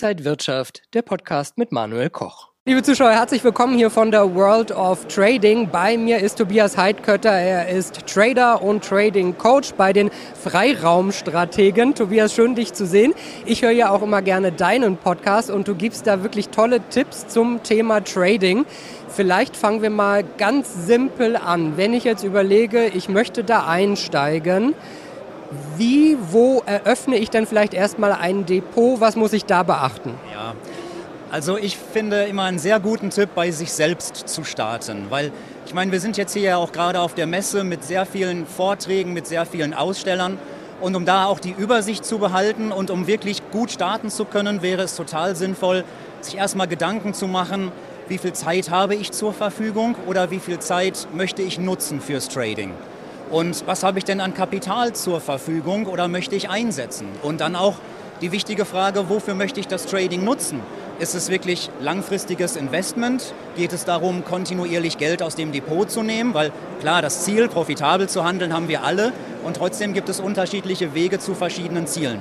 Inside Wirtschaft, der Podcast mit Manuel Koch. Liebe Zuschauer, herzlich willkommen hier von der World of Trading. Bei mir ist Tobias Heidkötter. Er ist Trader und Trading Coach bei den Freiraumstrategen. Tobias, schön dich zu sehen. Ich höre ja auch immer gerne deinen Podcast und du gibst da wirklich tolle Tipps zum Thema Trading. Vielleicht fangen wir mal ganz simpel an. Wenn ich jetzt überlege, ich möchte da einsteigen, wie, wo eröffne ich denn vielleicht erstmal ein Depot? Was muss ich da beachten? Ja, also ich finde immer einen sehr guten Tipp, bei sich selbst zu starten, weil ich meine, wir sind jetzt hier ja auch gerade auf der Messe mit sehr vielen Vorträgen, mit sehr vielen Ausstellern. Und um da auch die Übersicht zu behalten und um wirklich gut starten zu können, wäre es total sinnvoll, sich erstmal Gedanken zu machen, wie viel Zeit habe ich zur Verfügung oder wie viel Zeit möchte ich nutzen fürs Trading. Und was habe ich denn an Kapital zur Verfügung oder möchte ich einsetzen? Und dann auch die wichtige Frage, wofür möchte ich das Trading nutzen? Ist es wirklich langfristiges Investment? Geht es darum, kontinuierlich Geld aus dem Depot zu nehmen? Weil klar, das Ziel, profitabel zu handeln, haben wir alle. Und trotzdem gibt es unterschiedliche Wege zu verschiedenen Zielen.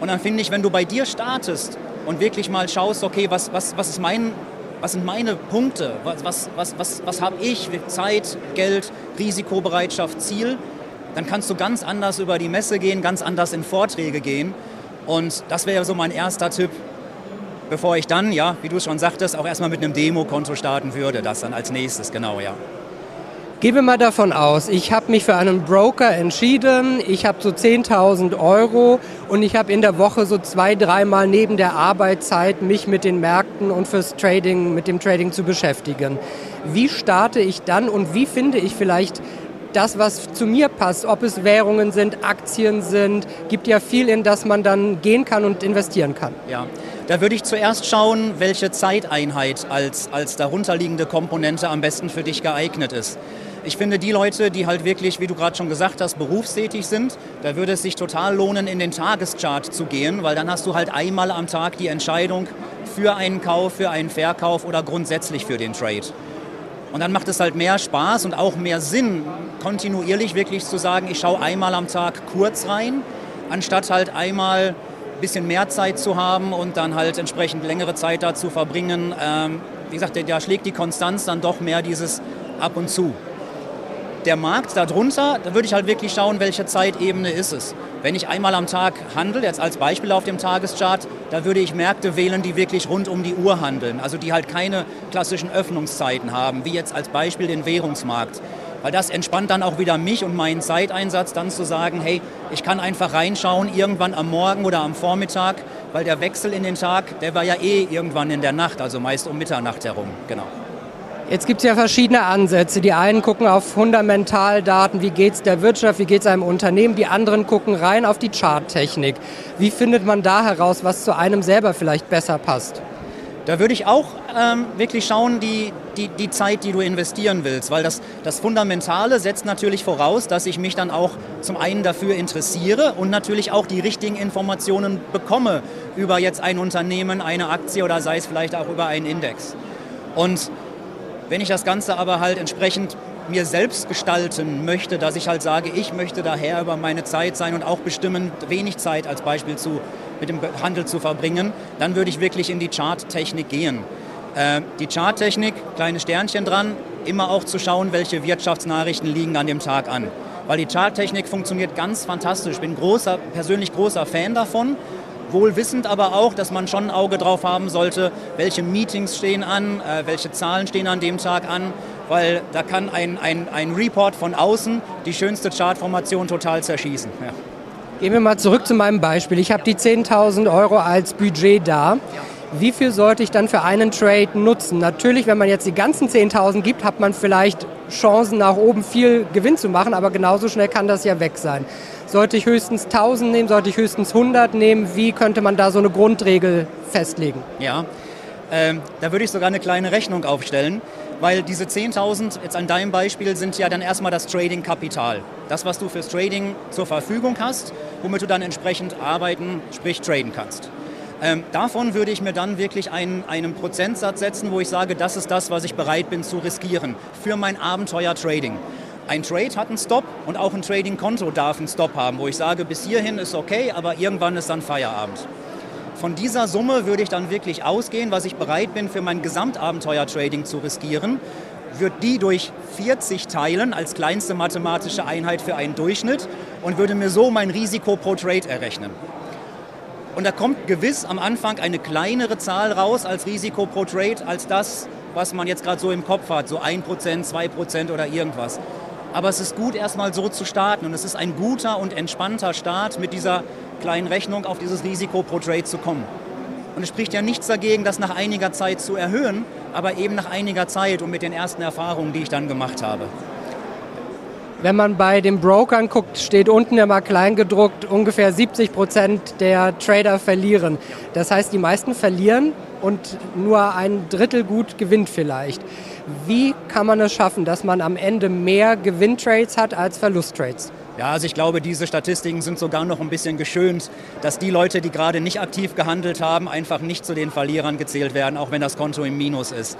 Und dann finde ich, wenn du bei dir startest und wirklich mal schaust, okay, was, was, was ist mein was sind meine Punkte, was, was, was, was, was habe ich, Zeit, Geld, Risikobereitschaft, Ziel, dann kannst du ganz anders über die Messe gehen, ganz anders in Vorträge gehen. Und das wäre so mein erster Tipp, bevor ich dann, ja, wie du schon sagtest, auch erstmal mit einem Demokonto starten würde. Das dann als nächstes, genau, ja. Gehen wir mal davon aus, ich habe mich für einen Broker entschieden, ich habe so 10.000 Euro und ich habe in der Woche so zwei, dreimal neben der Arbeitszeit mich mit den Märkten und fürs Trading, mit dem Trading zu beschäftigen. Wie starte ich dann und wie finde ich vielleicht das, was zu mir passt, ob es Währungen sind, Aktien sind, gibt ja viel, in das man dann gehen kann und investieren kann. Ja, da würde ich zuerst schauen, welche Zeiteinheit als, als darunterliegende Komponente am besten für dich geeignet ist. Ich finde, die Leute, die halt wirklich, wie du gerade schon gesagt hast, berufstätig sind, da würde es sich total lohnen, in den Tageschart zu gehen, weil dann hast du halt einmal am Tag die Entscheidung für einen Kauf, für einen Verkauf oder grundsätzlich für den Trade. Und dann macht es halt mehr Spaß und auch mehr Sinn, kontinuierlich wirklich zu sagen, ich schaue einmal am Tag kurz rein, anstatt halt einmal ein bisschen mehr Zeit zu haben und dann halt entsprechend längere Zeit da zu verbringen. Ähm, wie gesagt, da schlägt die Konstanz dann doch mehr dieses ab und zu der Markt darunter, da würde ich halt wirklich schauen, welche Zeitebene ist es. Wenn ich einmal am Tag handle, jetzt als Beispiel auf dem Tageschart, da würde ich Märkte wählen, die wirklich rund um die Uhr handeln, also die halt keine klassischen Öffnungszeiten haben, wie jetzt als Beispiel den Währungsmarkt. Weil das entspannt dann auch wieder mich und meinen Zeiteinsatz, dann zu sagen, hey, ich kann einfach reinschauen, irgendwann am Morgen oder am Vormittag, weil der Wechsel in den Tag, der war ja eh irgendwann in der Nacht, also meist um Mitternacht herum. Genau. Jetzt gibt es ja verschiedene Ansätze. Die einen gucken auf Fundamentaldaten, wie geht es der Wirtschaft, wie geht es einem Unternehmen. Die anderen gucken rein auf die Charttechnik. Wie findet man da heraus, was zu einem selber vielleicht besser passt? Da würde ich auch ähm, wirklich schauen, die, die, die Zeit, die du investieren willst, weil das, das Fundamentale setzt natürlich voraus, dass ich mich dann auch zum einen dafür interessiere und natürlich auch die richtigen Informationen bekomme über jetzt ein Unternehmen, eine Aktie oder sei es vielleicht auch über einen Index. Und wenn ich das Ganze aber halt entsprechend mir selbst gestalten möchte, dass ich halt sage, ich möchte daher über meine Zeit sein und auch bestimmen, wenig Zeit als Beispiel zu, mit dem Handel zu verbringen, dann würde ich wirklich in die Charttechnik gehen. Äh, die Charttechnik, kleine Sternchen dran, immer auch zu schauen, welche Wirtschaftsnachrichten liegen an dem Tag an. Weil die Charttechnik funktioniert ganz fantastisch. Ich bin großer, persönlich großer Fan davon wohl wissend aber auch, dass man schon ein Auge drauf haben sollte, welche Meetings stehen an, äh, welche Zahlen stehen an dem Tag an, weil da kann ein, ein, ein Report von außen die schönste Chartformation total zerschießen. Ja. Gehen wir mal zurück zu meinem Beispiel. Ich habe die 10.000 Euro als Budget da. Wie viel sollte ich dann für einen Trade nutzen? Natürlich, wenn man jetzt die ganzen 10.000 gibt, hat man vielleicht Chancen nach oben viel Gewinn zu machen, aber genauso schnell kann das ja weg sein. Sollte ich höchstens 1000 nehmen, sollte ich höchstens 100 nehmen? Wie könnte man da so eine Grundregel festlegen? Ja, ähm, da würde ich sogar eine kleine Rechnung aufstellen, weil diese 10.000 jetzt an deinem Beispiel sind ja dann erstmal das Trading-Kapital. Das, was du fürs Trading zur Verfügung hast, womit du dann entsprechend arbeiten, sprich traden kannst. Ähm, davon würde ich mir dann wirklich einen, einen Prozentsatz setzen, wo ich sage, das ist das, was ich bereit bin zu riskieren für mein Abenteuer Trading. Ein Trade hat einen Stop und auch ein Trading-Konto darf einen Stop haben, wo ich sage, bis hierhin ist okay, aber irgendwann ist dann Feierabend. Von dieser Summe würde ich dann wirklich ausgehen, was ich bereit bin, für mein Gesamtabenteuer-Trading zu riskieren, würde die durch 40 teilen als kleinste mathematische Einheit für einen Durchschnitt und würde mir so mein Risiko pro Trade errechnen. Und da kommt gewiss am Anfang eine kleinere Zahl raus als Risiko pro Trade, als das, was man jetzt gerade so im Kopf hat, so 1%, 2% oder irgendwas. Aber es ist gut, erstmal so zu starten und es ist ein guter und entspannter Start mit dieser kleinen Rechnung auf dieses Risiko pro Trade zu kommen. Und es spricht ja nichts dagegen, das nach einiger Zeit zu erhöhen, aber eben nach einiger Zeit und mit den ersten Erfahrungen, die ich dann gemacht habe. Wenn man bei den Brokern guckt, steht unten immer klein gedruckt, ungefähr 70 Prozent der Trader verlieren. Das heißt, die meisten verlieren und nur ein Drittel gut gewinnt vielleicht. Wie kann man es schaffen, dass man am Ende mehr Gewinntrades hat als Verlusttrades? Ja, also ich glaube, diese Statistiken sind sogar noch ein bisschen geschönt, dass die Leute, die gerade nicht aktiv gehandelt haben, einfach nicht zu den Verlierern gezählt werden, auch wenn das Konto im Minus ist.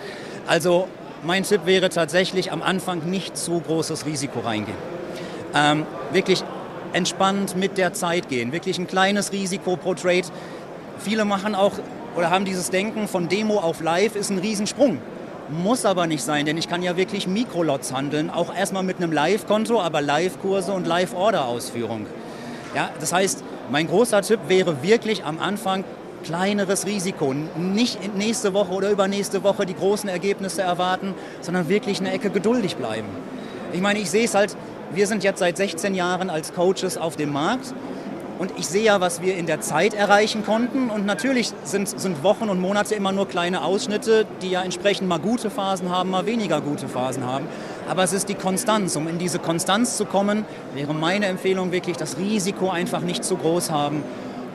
Also mein Tipp wäre tatsächlich am Anfang nicht zu großes Risiko reingehen. Ähm, wirklich entspannt mit der Zeit gehen, wirklich ein kleines Risiko pro Trade. Viele machen auch oder haben dieses Denken von Demo auf Live ist ein Riesensprung. Muss aber nicht sein, denn ich kann ja wirklich Mikrolots handeln, auch erstmal mit einem Live-Konto, aber Live-Kurse und Live-Order-Ausführung. Ja, das heißt, mein großer Tipp wäre wirklich am Anfang kleineres Risiko. Nicht nächste Woche oder übernächste Woche die großen Ergebnisse erwarten, sondern wirklich eine Ecke geduldig bleiben. Ich meine, ich sehe es halt, wir sind jetzt seit 16 Jahren als Coaches auf dem Markt und ich sehe ja, was wir in der Zeit erreichen konnten. Und natürlich sind, sind Wochen und Monate immer nur kleine Ausschnitte, die ja entsprechend mal gute Phasen haben, mal weniger gute Phasen haben. Aber es ist die Konstanz. Um in diese Konstanz zu kommen, wäre meine Empfehlung wirklich, das Risiko einfach nicht zu groß haben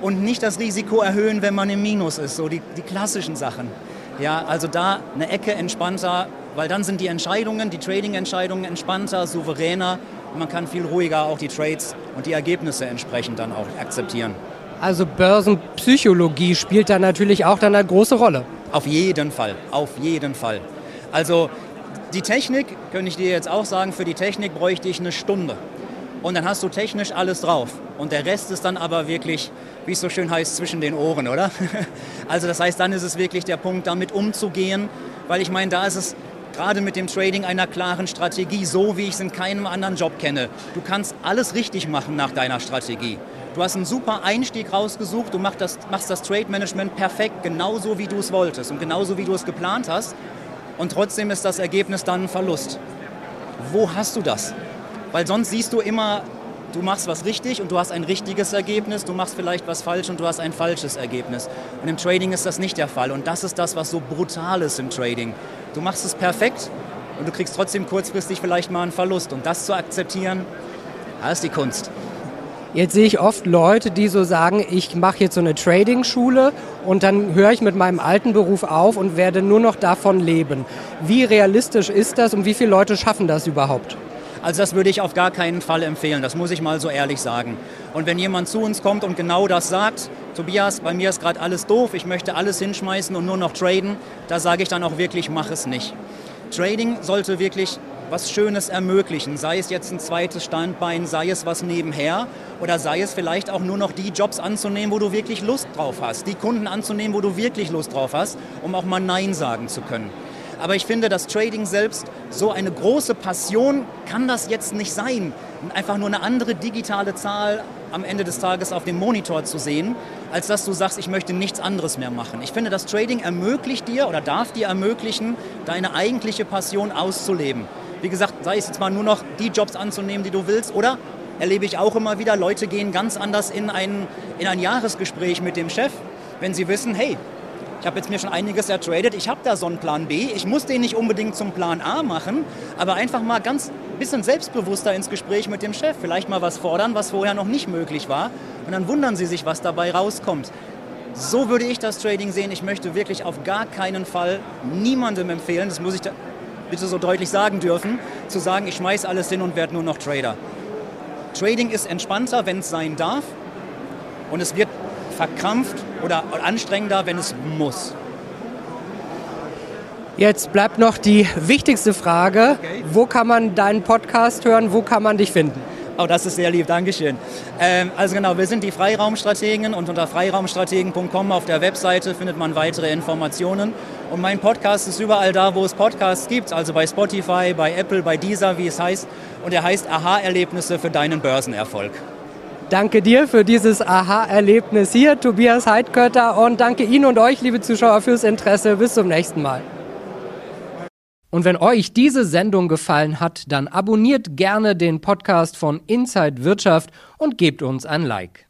und nicht das Risiko erhöhen, wenn man im Minus ist. So die, die klassischen Sachen. Ja, also da eine Ecke entspannter, weil dann sind die Entscheidungen, die Trading-Entscheidungen entspannter, souveräner und man kann viel ruhiger auch die Trades und die Ergebnisse entsprechend dann auch akzeptieren. Also Börsenpsychologie spielt da natürlich auch dann eine große Rolle. Auf jeden Fall, auf jeden Fall. Also die Technik, könnte ich dir jetzt auch sagen, für die Technik bräuchte ich eine Stunde. Und dann hast du technisch alles drauf. Und der Rest ist dann aber wirklich, wie es so schön heißt, zwischen den Ohren, oder? Also das heißt, dann ist es wirklich der Punkt, damit umzugehen, weil ich meine, da ist es gerade mit dem Trading einer klaren Strategie, so wie ich es in keinem anderen Job kenne. Du kannst alles richtig machen nach deiner Strategie. Du hast einen super Einstieg rausgesucht, du machst das, machst das Trade Management perfekt, genauso wie du es wolltest und genauso wie du es geplant hast. Und trotzdem ist das Ergebnis dann ein Verlust. Wo hast du das? Weil sonst siehst du immer, du machst was richtig und du hast ein richtiges Ergebnis, du machst vielleicht was falsch und du hast ein falsches Ergebnis. Und im Trading ist das nicht der Fall. Und das ist das, was so brutal ist im Trading. Du machst es perfekt und du kriegst trotzdem kurzfristig vielleicht mal einen Verlust. Und das zu akzeptieren, das ist die Kunst. Jetzt sehe ich oft Leute, die so sagen, ich mache jetzt so eine Trading-Schule und dann höre ich mit meinem alten Beruf auf und werde nur noch davon leben. Wie realistisch ist das und wie viele Leute schaffen das überhaupt? Also das würde ich auf gar keinen Fall empfehlen, das muss ich mal so ehrlich sagen. Und wenn jemand zu uns kommt und genau das sagt, Tobias, bei mir ist gerade alles doof, ich möchte alles hinschmeißen und nur noch traden, da sage ich dann auch wirklich, mach es nicht. Trading sollte wirklich was Schönes ermöglichen, sei es jetzt ein zweites Standbein, sei es was nebenher oder sei es vielleicht auch nur noch die Jobs anzunehmen, wo du wirklich Lust drauf hast, die Kunden anzunehmen, wo du wirklich Lust drauf hast, um auch mal Nein sagen zu können. Aber ich finde, das Trading selbst, so eine große Passion kann das jetzt nicht sein. Einfach nur eine andere digitale Zahl am Ende des Tages auf dem Monitor zu sehen, als dass du sagst, ich möchte nichts anderes mehr machen. Ich finde, das Trading ermöglicht dir oder darf dir ermöglichen, deine eigentliche Passion auszuleben. Wie gesagt, sei es jetzt mal nur noch die Jobs anzunehmen, die du willst, oder erlebe ich auch immer wieder, Leute gehen ganz anders in ein, in ein Jahresgespräch mit dem Chef, wenn sie wissen, hey, ich habe jetzt mir schon einiges ertradet. Ich habe da so einen Plan B. Ich muss den nicht unbedingt zum Plan A machen, aber einfach mal ganz bisschen selbstbewusster ins Gespräch mit dem Chef. Vielleicht mal was fordern, was vorher noch nicht möglich war. Und dann wundern sie sich, was dabei rauskommt. So würde ich das Trading sehen. Ich möchte wirklich auf gar keinen Fall niemandem empfehlen, das muss ich bitte so deutlich sagen dürfen, zu sagen, ich schmeiße alles hin und werde nur noch Trader. Trading ist entspannter, wenn es sein darf. Und es wird verkrampft oder anstrengender, wenn es muss. Jetzt bleibt noch die wichtigste Frage. Okay. Wo kann man deinen Podcast hören? Wo kann man dich finden? Oh, das ist sehr lieb, Dankeschön. Ähm, also genau, wir sind die Freiraumstrategen und unter freiraumstrategen.com auf der Webseite findet man weitere Informationen. Und mein Podcast ist überall da, wo es Podcasts gibt, also bei Spotify, bei Apple, bei Deezer, wie es heißt. Und er heißt Aha-Erlebnisse für deinen Börsenerfolg. Danke dir für dieses Aha-Erlebnis hier, Tobias Heidkötter. Und danke Ihnen und euch, liebe Zuschauer, fürs Interesse. Bis zum nächsten Mal. Und wenn euch diese Sendung gefallen hat, dann abonniert gerne den Podcast von Inside Wirtschaft und gebt uns ein Like.